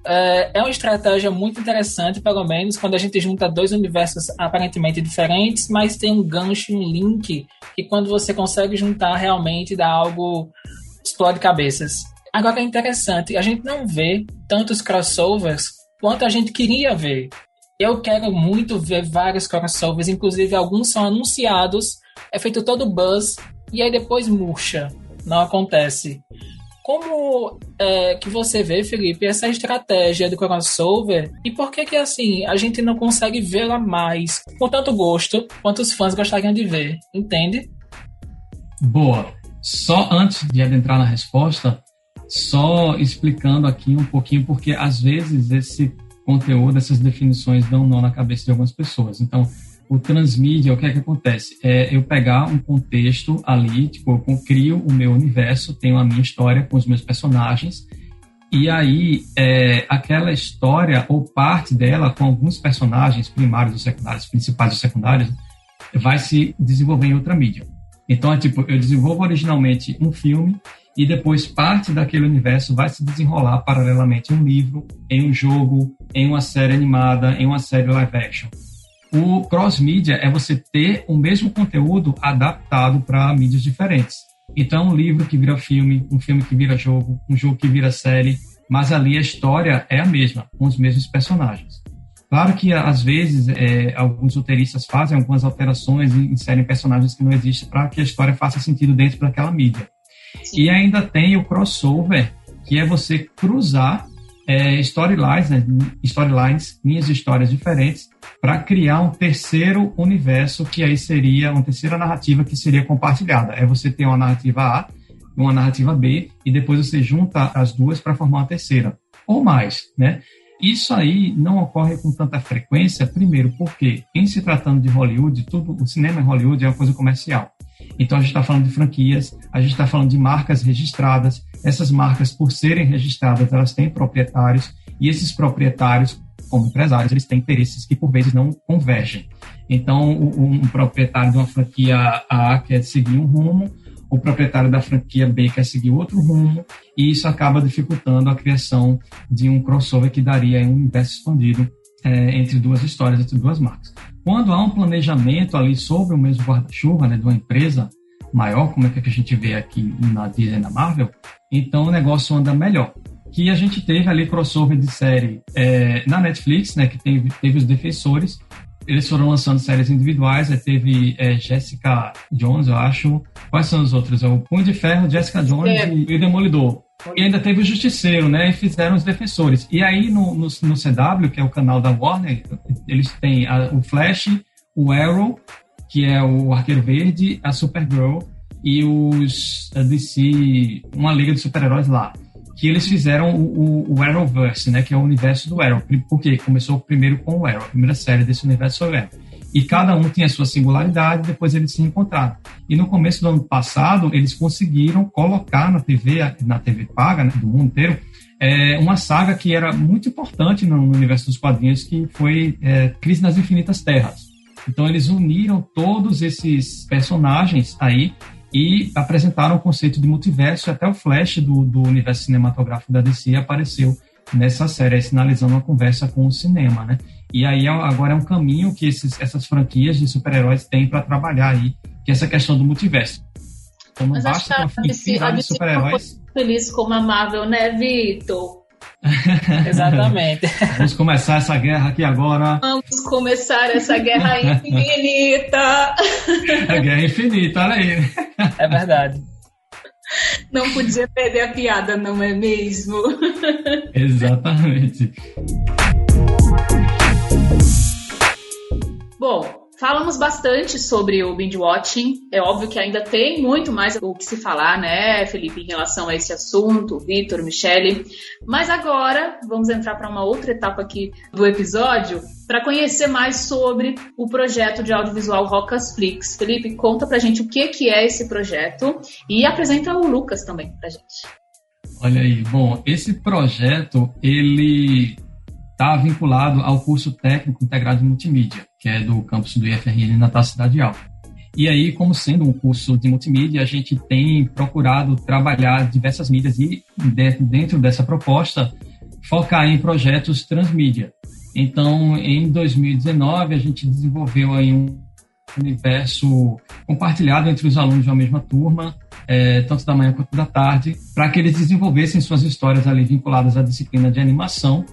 É, é uma estratégia muito interessante, pelo menos, quando a gente junta dois universos aparentemente diferentes, mas tem um gancho, um link, que quando você consegue juntar, realmente dá algo explode cabeças. Agora é interessante, a gente não vê tantos crossovers quanto a gente queria ver. Eu quero muito ver vários crossovers, inclusive alguns são anunciados, é feito todo buzz e aí depois murcha, não acontece. Como é, que você vê, Felipe, essa estratégia do crossover e por que que assim a gente não consegue vê-la mais com tanto gosto quanto os fãs gostariam de ver, entende? Boa. Só antes de adentrar na resposta, só explicando aqui um pouquinho, porque às vezes esse conteúdo, essas definições dão nó na cabeça de algumas pessoas. Então, o transmídia, o que é que acontece? É eu pegar um contexto ali, tipo, eu crio o meu universo, tenho a minha história com os meus personagens, e aí é, aquela história, ou parte dela, com alguns personagens primários ou secundários, principais ou secundários, vai se desenvolver em outra mídia. Então, é tipo, eu desenvolvo originalmente um filme, e depois parte daquele universo vai se desenrolar paralelamente em um livro, em um jogo, em uma série animada, em uma série live action. O cross-mídia é você ter o mesmo conteúdo adaptado para mídias diferentes. Então, um livro que vira filme, um filme que vira jogo, um jogo que vira série, mas ali a história é a mesma, com os mesmos personagens. Claro que, às vezes, é, alguns roteiristas fazem algumas alterações e inserem personagens que não existem para que a história faça sentido dentro daquela mídia. E ainda tem o crossover, que é você cruzar é, storylines, né, storylines, linhas de histórias diferentes, para criar um terceiro universo, que aí seria uma terceira narrativa que seria compartilhada. É você ter uma narrativa A, uma narrativa B, e depois você junta as duas para formar uma terceira, ou mais, né? Isso aí não ocorre com tanta frequência, primeiro porque, em se tratando de Hollywood, tudo, o cinema em Hollywood é uma coisa comercial. Então a gente está falando de franquias, a gente está falando de marcas registradas. Essas marcas, por serem registradas, elas têm proprietários e esses proprietários, como empresários, eles têm interesses que por vezes não convergem. Então, um, um proprietário de uma franquia A quer seguir um rumo, o proprietário da franquia B quer seguir outro rumo, e isso acaba dificultando a criação de um crossover que daria um universo expandido é, entre duas histórias, entre duas marcas. Quando há um planejamento ali sobre o mesmo guarda-chuva né, de uma empresa maior, como é que a gente vê aqui na Disney na Marvel, então o negócio anda melhor. Que a gente teve ali crossover de série é, na Netflix, né, que teve, teve os Defensores, eles foram lançando séries individuais, aí teve é, Jessica Jones, eu acho. Quais são os outros? É o Punho de Ferro, Jessica Jones é. e o Demolidor. E ainda teve o Justiceiro, né? E fizeram os Defensores. E aí no, no, no CW, que é o canal da Warner, eles têm a, o Flash, o Arrow, que é o Arqueiro Verde, a Supergirl e os DC, uma liga de super-heróis lá. Que eles fizeram o, o, o, Arrowverse, né? Que é o universo do Arrow. Porque começou primeiro com o Arrow, a primeira série desse universo foi o Arrow. E cada um tinha a sua singularidade, depois eles se encontraram. E no começo do ano passado, eles conseguiram colocar na TV, na TV paga, né, do mundo inteiro, é, uma saga que era muito importante no, no universo dos quadrinhos, que foi é, Crise nas Infinitas Terras. Então eles uniram todos esses personagens aí e apresentaram o conceito de multiverso. Até o Flash do, do universo cinematográfico da DC apareceu nessa série, aí, sinalizando uma conversa com o cinema, né? E aí agora é um caminho que esses, essas franquias de super-heróis têm para trabalhar aí, que é essa questão do multiverso. Então não Mas basta uma infinidade de super-heróis. Feliz como a Marvel, né, Vitor? Exatamente. Vamos começar essa guerra aqui agora. Vamos começar essa guerra infinita. A guerra infinita, olha aí. É verdade. Não podia perder a piada, não é mesmo? Exatamente. Bom, Falamos bastante sobre o binge watching. É óbvio que ainda tem muito mais o que se falar, né, Felipe, em relação a esse assunto, Vitor, Michele. Mas agora vamos entrar para uma outra etapa aqui do episódio para conhecer mais sobre o projeto de audiovisual Rockasflix. Felipe, conta pra gente o que, que é esse projeto e apresenta o Lucas também pra gente. Olha aí, bom, esse projeto ele está vinculado ao curso técnico integrado de multimídia, que é do campus do IFRN na Cidade Alta. E aí, como sendo um curso de multimídia, a gente tem procurado trabalhar diversas mídias e, dentro dessa proposta, focar em projetos transmídia. Então, em 2019, a gente desenvolveu aí um universo compartilhado entre os alunos de uma mesma turma, é, tanto da manhã quanto da tarde, para que eles desenvolvessem suas histórias ali vinculadas à disciplina de animação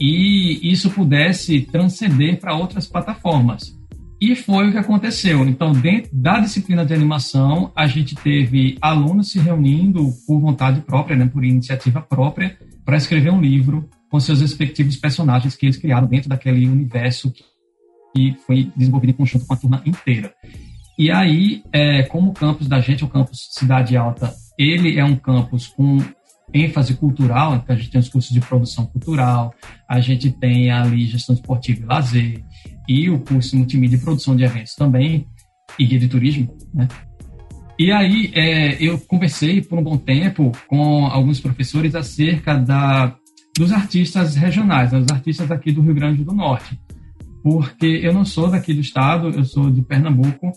e isso pudesse transcender para outras plataformas. E foi o que aconteceu. Então, dentro da disciplina de animação, a gente teve alunos se reunindo por vontade própria, né, por iniciativa própria, para escrever um livro com seus respectivos personagens que eles criaram dentro daquele universo que foi desenvolvido em conjunto com a turma inteira. E aí, é, como o campus da gente, o campus Cidade Alta, ele é um campus com ênfase cultural, então a gente tem os cursos de produção cultural, a gente tem ali gestão esportiva e lazer, e o curso multimídia e produção de eventos também, e guia de turismo, né? E aí é, eu conversei por um bom tempo com alguns professores acerca da, dos artistas regionais, né, dos artistas aqui do Rio Grande do Norte, porque eu não sou daqui do estado, eu sou de Pernambuco,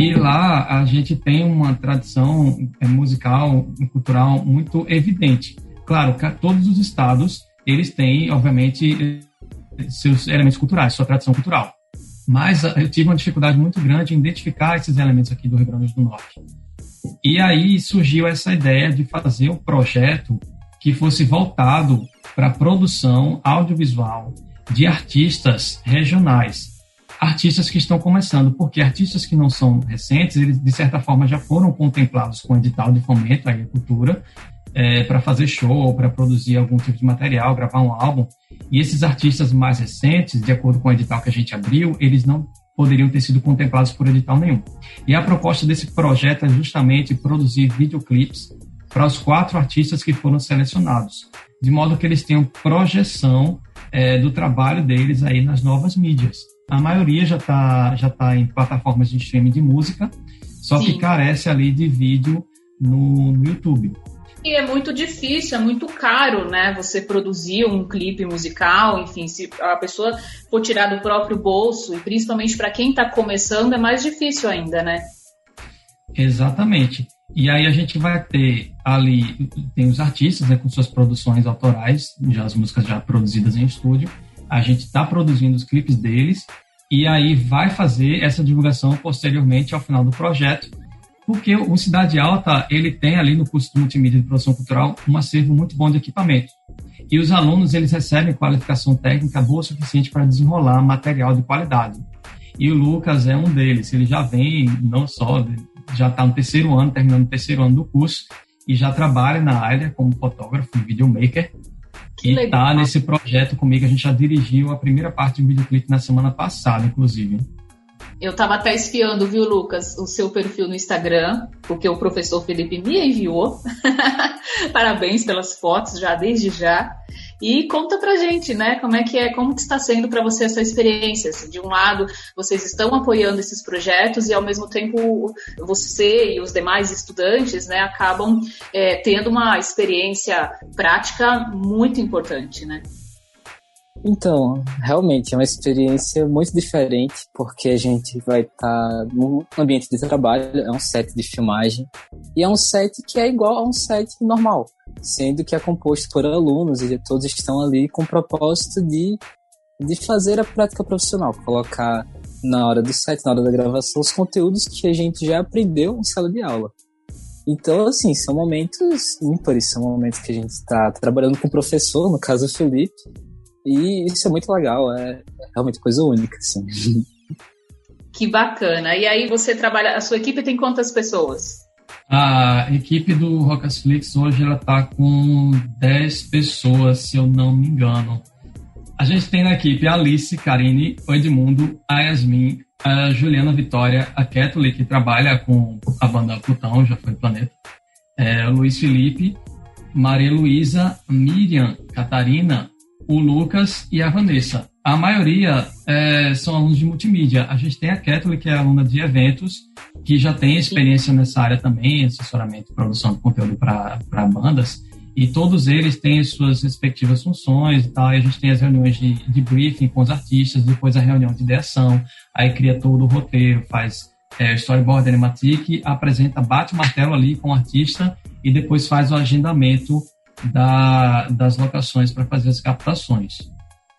e lá a gente tem uma tradição é, musical e cultural muito evidente. Claro, todos os estados, eles têm, obviamente, seus elementos culturais, sua tradição cultural. Mas eu tive uma dificuldade muito grande em identificar esses elementos aqui do Rio Grande do Norte. E aí surgiu essa ideia de fazer um projeto que fosse voltado para a produção audiovisual de artistas regionais, artistas que estão começando, porque artistas que não são recentes, eles de certa forma já foram contemplados com edital de fomento à cultura é, para fazer show, para produzir algum tipo de material, gravar um álbum. E esses artistas mais recentes, de acordo com o edital que a gente abriu, eles não poderiam ter sido contemplados por edital nenhum. E a proposta desse projeto é justamente produzir videoclipes para os quatro artistas que foram selecionados, de modo que eles tenham projeção é, do trabalho deles aí nas novas mídias. A maioria já está já tá em plataformas de streaming de música, só Sim. que carece ali de vídeo no, no YouTube. E é muito difícil, é muito caro, né? Você produzir um clipe musical, enfim, se a pessoa for tirar do próprio bolso, e principalmente para quem está começando, é mais difícil ainda, né? Exatamente. E aí a gente vai ter ali, tem os artistas né, com suas produções autorais, já as músicas já produzidas em estúdio, a gente está produzindo os clipes deles e aí vai fazer essa divulgação posteriormente ao final do projeto, porque o Cidade Alta ele tem ali no curso de multimídia de produção cultural um acervo muito bom de equipamento. E os alunos eles recebem qualificação técnica boa o suficiente para desenrolar material de qualidade. E o Lucas é um deles. Ele já vem, não só, já está no terceiro ano, terminando o terceiro ano do curso, e já trabalha na área como fotógrafo e videomaker que está nesse projeto comigo. A gente já dirigiu a primeira parte do videoclipe na semana passada, inclusive. Eu estava até espiando, viu, Lucas, o seu perfil no Instagram, porque o professor Felipe me enviou. Parabéns pelas fotos já desde já. E conta pra gente, né, como é que é, como que está sendo para você essa experiência? Assim, de um lado, vocês estão apoiando esses projetos e ao mesmo tempo você e os demais estudantes, né, acabam é, tendo uma experiência prática muito importante, né? Então, realmente é uma experiência muito diferente, porque a gente vai estar tá num ambiente de trabalho, é um set de filmagem, e é um set que é igual a um set normal, sendo que é composto por alunos e todos estão ali com o propósito de, de fazer a prática profissional, colocar na hora do set, na hora da gravação, os conteúdos que a gente já aprendeu em sala de aula. Então, assim, são momentos ímpares, são momentos que a gente está trabalhando com o professor, no caso o Felipe, e isso é muito legal, é realmente coisa única, assim. Que bacana. E aí você trabalha, a sua equipe tem quantas pessoas? A equipe do Rockasflix hoje ela tá com 10 pessoas, se eu não me engano. A gente tem na equipe a Alice, Karine, o Edmundo, a Yasmin, a Juliana Vitória, a Kathleen, que trabalha com a banda Plutão, já foi Planeta, é, o Luiz Felipe, Maria Luísa, Miriam, Catarina, o Lucas e a Vanessa. A maioria é, são alunos de multimídia. A gente tem a Kathleen, que é aluna de eventos, que já tem experiência nessa área também, assessoramento e produção de conteúdo para bandas. E todos eles têm suas respectivas funções e tal. E a gente tem as reuniões de, de briefing com os artistas, depois a reunião de ideação, aí cria todo o roteiro, faz é, storyboard animatic, apresenta, bate o martelo ali com o artista e depois faz o agendamento da, das locações para fazer as captações.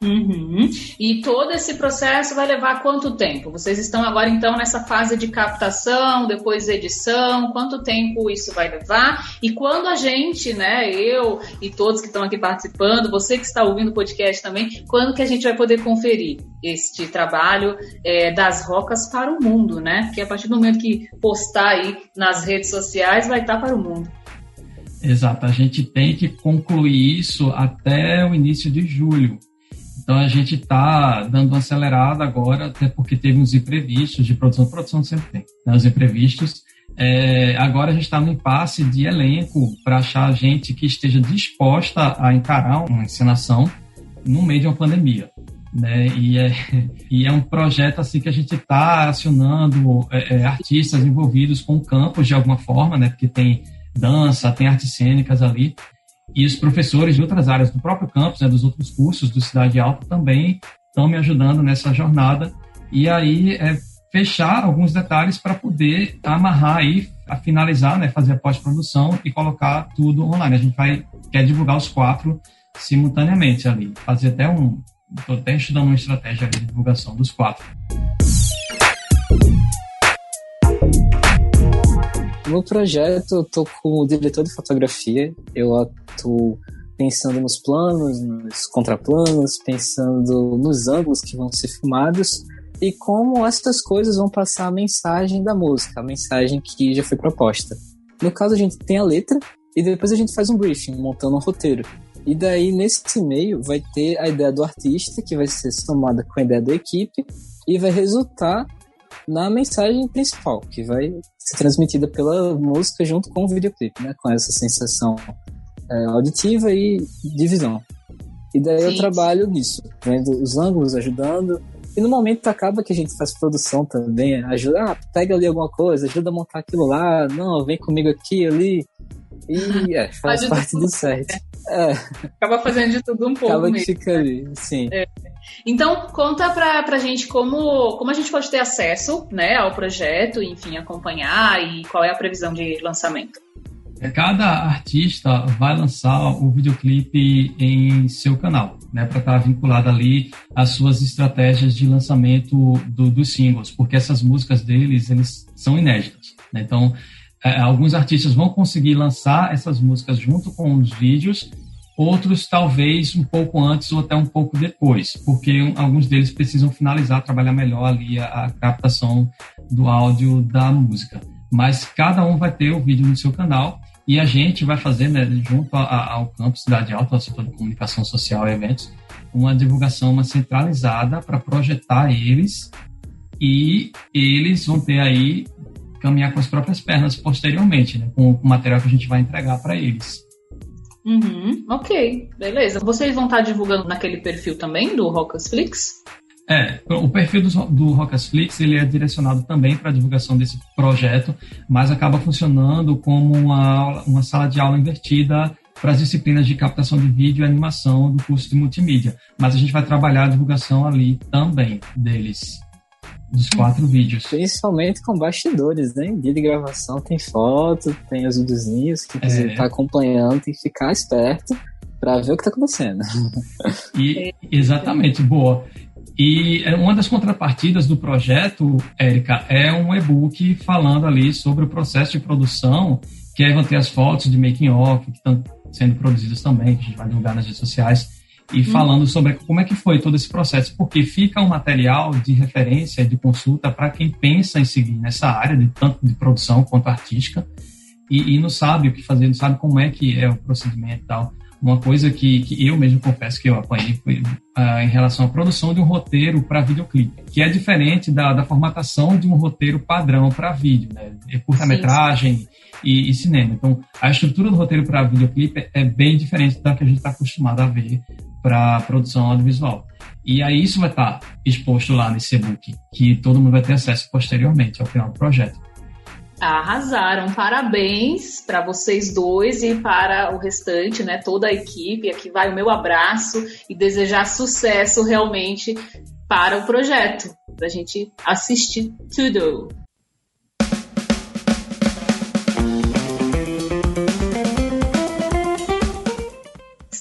Uhum. E todo esse processo vai levar quanto tempo? Vocês estão agora então nessa fase de captação, depois edição, quanto tempo isso vai levar? E quando a gente, né, eu e todos que estão aqui participando, você que está ouvindo o podcast também, quando que a gente vai poder conferir este trabalho é, das rocas para o mundo, né? Porque a partir do momento que postar aí nas redes sociais, vai estar para o mundo. Exato, a gente tem que concluir isso até o início de julho. Então a gente está dando uma acelerada agora, até porque teve uns imprevistos de produção. Produção sempre tem, né, os imprevistos. É, agora a gente está no impasse de elenco para achar gente que esteja disposta a encarar uma encenação no meio de uma pandemia. Né? E, é, e é um projeto assim que a gente está acionando é, é, artistas envolvidos com campos de alguma forma, né? porque tem dança, tem artes cênicas ali. E os professores de outras áreas do próprio campus, né, dos outros cursos do Cidade Alta, também estão me ajudando nessa jornada. E aí é fechar alguns detalhes para poder amarrar aí, a finalizar, né, fazer a pós-produção e colocar tudo online. A gente vai quer divulgar os quatro simultaneamente ali, fazer até um, estou até estudando uma estratégia de divulgação dos quatro. No projeto, eu tô com o diretor de fotografia, eu atuo pensando nos planos, nos contraplanos, pensando nos ângulos que vão ser filmados e como essas coisas vão passar a mensagem da música, a mensagem que já foi proposta. No caso, a gente tem a letra e depois a gente faz um briefing, montando um roteiro. E daí, nesse meio, vai ter a ideia do artista, que vai ser somada com a ideia da equipe, e vai resultar na mensagem principal, que vai ser transmitida pela música junto com o videoclipe, né? Com essa sensação é, auditiva e de visão. E daí Sim. eu trabalho nisso, vendo os ângulos, ajudando. E no momento acaba que a gente faz produção também, ajuda, ah, pega ali alguma coisa, ajuda a montar aquilo lá, não, vem comigo aqui, ali. E é, faz parte do. Né? É. Acaba fazendo de tudo um pouco. Acaba mesmo. que fica ali, sim. É. Então, conta pra, pra gente como, como a gente pode ter acesso né, ao projeto, enfim, acompanhar e qual é a previsão de lançamento. É, cada artista vai lançar o videoclipe em seu canal, né, para estar vinculado ali às suas estratégias de lançamento do, dos singles, porque essas músicas deles eles são inéditas. Né? Então, é, alguns artistas vão conseguir lançar essas músicas junto com os vídeos outros talvez um pouco antes ou até um pouco depois, porque alguns deles precisam finalizar, trabalhar melhor ali a, a captação do áudio da música. Mas cada um vai ter o vídeo no seu canal e a gente vai fazer, né, junto a, ao campus Cidade Alta, ao setor de comunicação social e eventos, uma divulgação uma centralizada para projetar eles e eles vão ter aí caminhar com as próprias pernas posteriormente, né, com o material que a gente vai entregar para eles. Uhum, ok, beleza. Vocês vão estar divulgando naquele perfil também do Rockasflix? É, o perfil do, do Rockasflix ele é direcionado também para a divulgação desse projeto, mas acaba funcionando como uma, uma sala de aula invertida para as disciplinas de captação de vídeo e animação do curso de multimídia. Mas a gente vai trabalhar a divulgação ali também deles dos quatro vídeos. Principalmente com bastidores, né? Dia de gravação tem foto, tem os videozinhos, que quiser é. tá acompanhando tem que ficar esperto para ver o que está acontecendo. E, exatamente, boa. E é, uma das contrapartidas do projeto, Érica, é um e-book falando ali sobre o processo de produção, que aí vão ter as fotos de making off que estão sendo produzidas também, que a gente vai divulgar nas redes sociais e falando sobre como é que foi todo esse processo, porque fica um material de referência, de consulta para quem pensa em seguir nessa área, de tanto de produção quanto artística, e, e, não sabe o que fazer, não sabe como é que é o procedimento e tal. Uma coisa que, que eu mesmo confesso que eu apanhei foi uh, em relação à produção de um roteiro para videoclipe, que é diferente da, da formatação de um roteiro padrão para vídeo, né? É curta-metragem e, e, cinema. Então, a estrutura do roteiro para videoclipe é bem diferente da que a gente está acostumado a ver para produção audiovisual. E aí isso vai estar tá exposto lá nesse e-book, que todo mundo vai ter acesso posteriormente ao final do projeto. Arrasaram, parabéns para vocês dois e para o restante, né, toda a equipe. Aqui vai o meu abraço e desejar sucesso realmente para o projeto, para a gente assistir tudo.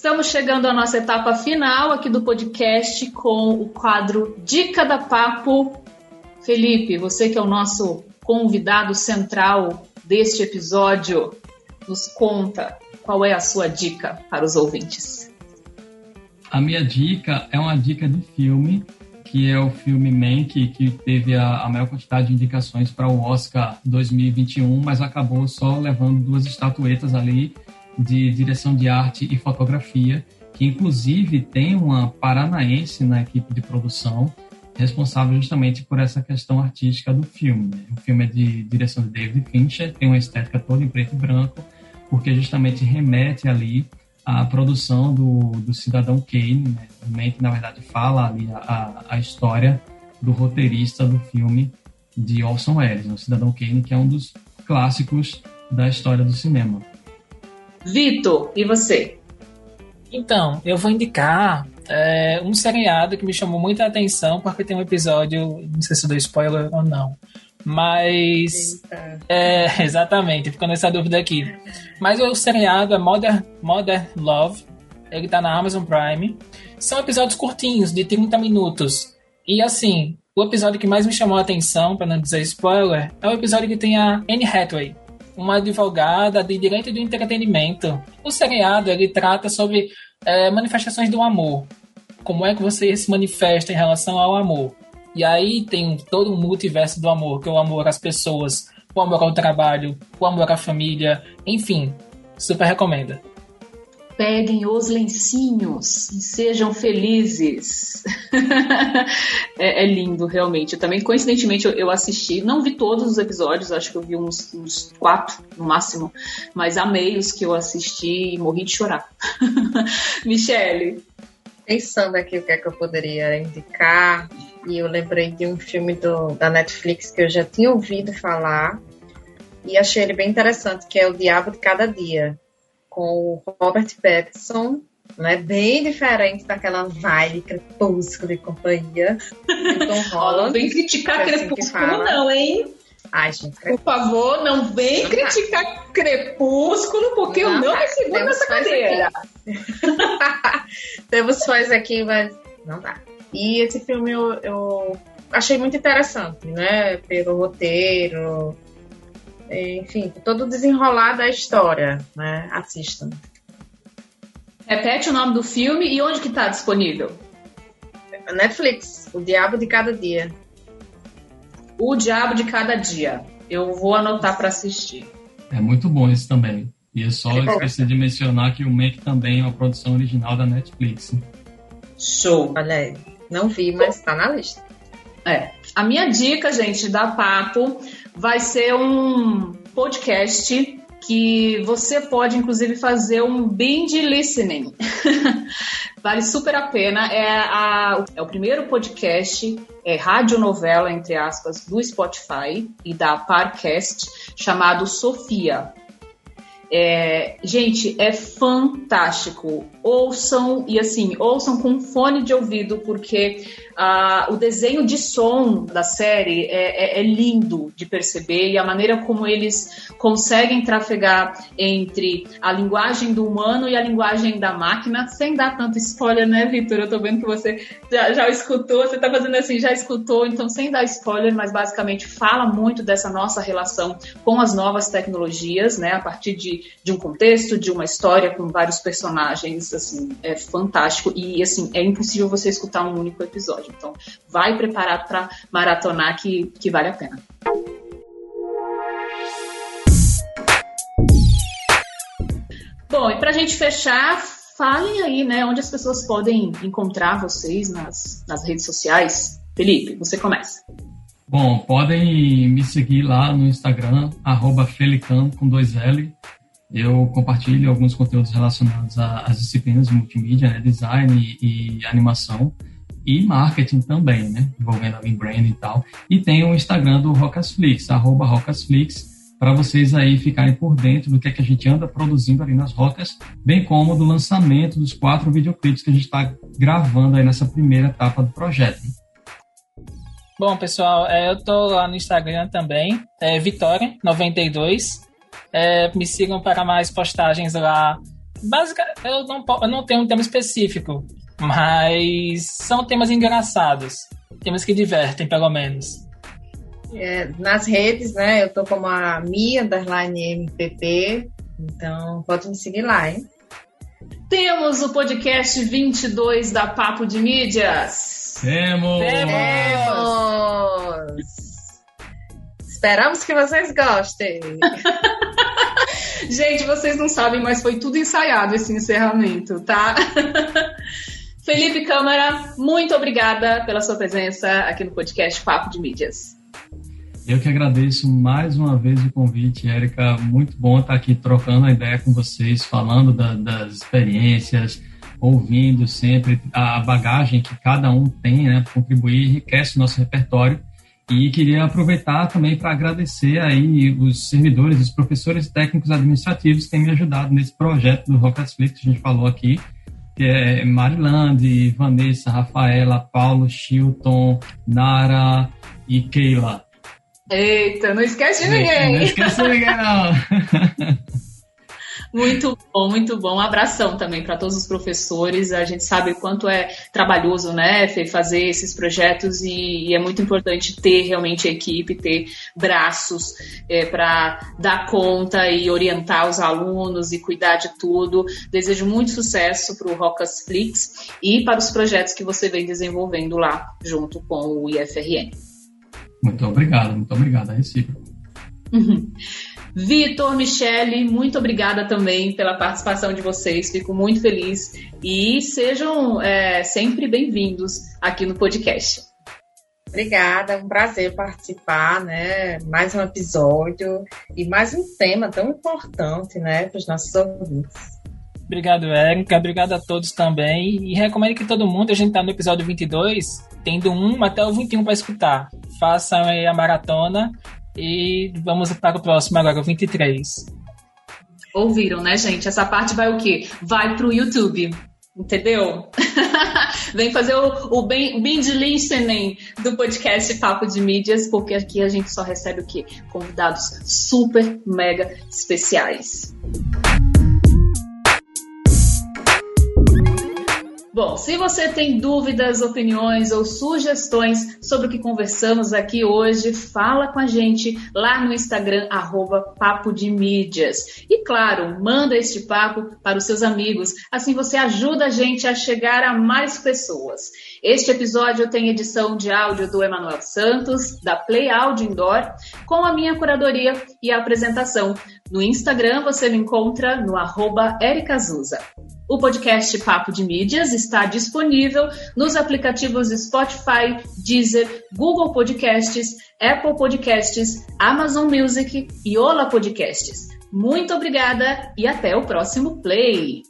Estamos chegando à nossa etapa final aqui do podcast com o quadro Dica da Papo. Felipe, você que é o nosso convidado central deste episódio, nos conta qual é a sua dica para os ouvintes. A minha dica é uma dica de filme, que é o filme Mank, que teve a, a maior quantidade de indicações para o Oscar 2021, mas acabou só levando duas estatuetas ali de direção de arte e fotografia, que inclusive tem uma paranaense na equipe de produção, responsável justamente por essa questão artística do filme. Né? O filme é de direção de David Fincher, tem uma estética toda em preto e branco, porque justamente remete ali à produção do, do Cidadão Kane, né? Também que na verdade fala ali a, a história do roteirista do filme de Orson Welles, o Cidadão Kane, que é um dos clássicos da história do cinema. Vitor, e você? Então, eu vou indicar é, um seriado que me chamou muita atenção, porque tem um episódio, não sei se dou spoiler ou não, mas. É, exatamente, ficou nessa dúvida aqui. Mas o seriado é Modern, Modern Love, ele tá na Amazon Prime. São episódios curtinhos, de 30 minutos. E assim, o episódio que mais me chamou a atenção, para não dizer spoiler, é o episódio que tem a Anne Hathaway uma advogada de direito do entretenimento. O seriado ele trata sobre é, manifestações do amor. Como é que você se manifesta em relação ao amor? E aí tem todo um multiverso do amor, que é o amor às pessoas, o amor ao trabalho, o amor à família, enfim, super recomenda peguem os lencinhos e sejam felizes. é, é, lindo, realmente. Eu também, coincidentemente, eu, eu, assisti, não vi todos os episódios, acho que eu vi uns, uns, quatro no máximo, mas amei os que eu assisti e morri de chorar. Michele. Pensando aqui o que é que eu poderia indicar, e eu lembrei de um filme do, da Netflix que eu já tinha ouvido falar e achei ele bem interessante, que é O Diabo de Cada Dia com o Robert Pattinson, né? Bem diferente daquela vibe crepúsculo e companhia. Tom Holland. não vem criticar é assim crepúsculo, não, hein? Ai, gente, Por favor, não vem não criticar dá. Crepúsculo, porque não eu não me seguro nessa cadeira. Temos fãs aqui, mas não dá. E esse filme eu, eu achei muito interessante, né? Pelo roteiro, enfim, todo desenrolar da história, né? Assistam. Repete o nome do filme e onde que está disponível? Netflix, O Diabo de Cada Dia. O Diabo de Cada Dia. Eu vou anotar para assistir. É muito bom esse também. E é só esquecer de mencionar que o Make também é uma produção original da Netflix. Show. Olha aí. Não vi, mas está na lista. É. A minha dica, gente, da Papo vai ser um podcast que você pode, inclusive, fazer um binge listening. vale super a pena. É, a, é o primeiro podcast, é radionovela, entre aspas, do Spotify e da Parcast, chamado Sofia. É, gente, é fantástico. Ouçam e assim, ouçam com fone de ouvido, porque uh, o desenho de som da série é, é, é, lindo de perceber e a maneira como eles conseguem trafegar entre a linguagem do humano e a linguagem da máquina, sem dar tanto spoiler, né, Vitor? Eu tô vendo que você já, já escutou, você tá fazendo assim, já escutou, então sem dar spoiler, mas basicamente fala muito dessa nossa relação com as novas tecnologias, né, a partir de, de um contexto, de uma história com vários personagens, assim, é fantástico e, assim, é impossível você escutar um único episódio. Então, vai preparado para maratonar que, que vale a pena. Bom, e para a gente fechar, falem aí, né, onde as pessoas podem encontrar vocês nas, nas redes sociais. Felipe, você começa. Bom, podem me seguir lá no Instagram, arroba Felicam com dois L. Eu compartilho alguns conteúdos relacionados às disciplinas multimídia, né, design e, e animação e marketing também, né? Envolvendo ali brand e tal. E tem o Instagram do Rocasflix, arroba Rocasflix, para vocês aí ficarem por dentro do que, é que a gente anda produzindo ali nas rocas, bem como do lançamento dos quatro videoclipes que a gente está gravando aí nessa primeira etapa do projeto. Bom, pessoal, é, eu tô lá no Instagram também, é Vitória92. É, me sigam para mais postagens lá. Basicamente, eu não, eu não tenho um tema específico, mas são temas engraçados. Temas que divertem, pelo menos. É, nas redes, né? Eu tô como a Mia Underline MPP. Então, pode me seguir lá, hein? Temos o podcast 22 da Papo de Mídias. Temos! Temos! Esperamos que vocês gostem. Gente, vocês não sabem, mas foi tudo ensaiado esse encerramento, tá? Felipe Câmara, muito obrigada pela sua presença aqui no podcast Papo de Mídias. Eu que agradeço mais uma vez o convite, Érica. Muito bom estar aqui trocando a ideia com vocês, falando da, das experiências, ouvindo sempre a bagagem que cada um tem, né, contribuir, enriquece o nosso repertório. E queria aproveitar também para agradecer aí os servidores, os professores técnicos administrativos que têm me ajudado nesse projeto do Rocketflix que a gente falou aqui que é Marilande, Vanessa, Rafaela, Paulo, Chilton, Nara e Keila. Eita, não esquece de ninguém. Não esquece de ninguém, não. Muito bom, muito bom. Um abração também para todos os professores. A gente sabe o quanto é trabalhoso, né, fazer esses projetos e, e é muito importante ter realmente equipe, ter braços é, para dar conta e orientar os alunos e cuidar de tudo. Desejo muito sucesso para o Rocas Flix e para os projetos que você vem desenvolvendo lá junto com o IFRN. Muito obrigado, muito obrigado. É recíproco. Uhum. Vitor, Michele, muito obrigada também pela participação de vocês. Fico muito feliz e sejam é, sempre bem-vindos aqui no podcast. Obrigada, um prazer participar, né? Mais um episódio e mais um tema tão importante, né, para os nossos ouvintes. Obrigado, Érica. Obrigado a todos também. E recomendo que todo mundo, a gente está no episódio 22, tendo um até o 21 para escutar. Façam aí a maratona e vamos para o próximo agora, o 23. Ouviram, né, gente? Essa parte vai o quê? Vai pro YouTube. Entendeu? Vem fazer o, o binge listening do podcast Papo de Mídias, porque aqui a gente só recebe o quê? Convidados super mega especiais. Bom, se você tem dúvidas, opiniões ou sugestões sobre o que conversamos aqui hoje, fala com a gente lá no Instagram, arroba Papo de Mídias. E claro, manda este papo para os seus amigos, assim você ajuda a gente a chegar a mais pessoas. Este episódio tem edição de áudio do Emanuel Santos, da Play Audio Indoor, com a minha curadoria e apresentação. No Instagram você me encontra no arroba Ericazuza. O podcast Papo de Mídias está disponível nos aplicativos Spotify, Deezer, Google Podcasts, Apple Podcasts, Amazon Music e Ola Podcasts. Muito obrigada e até o próximo play!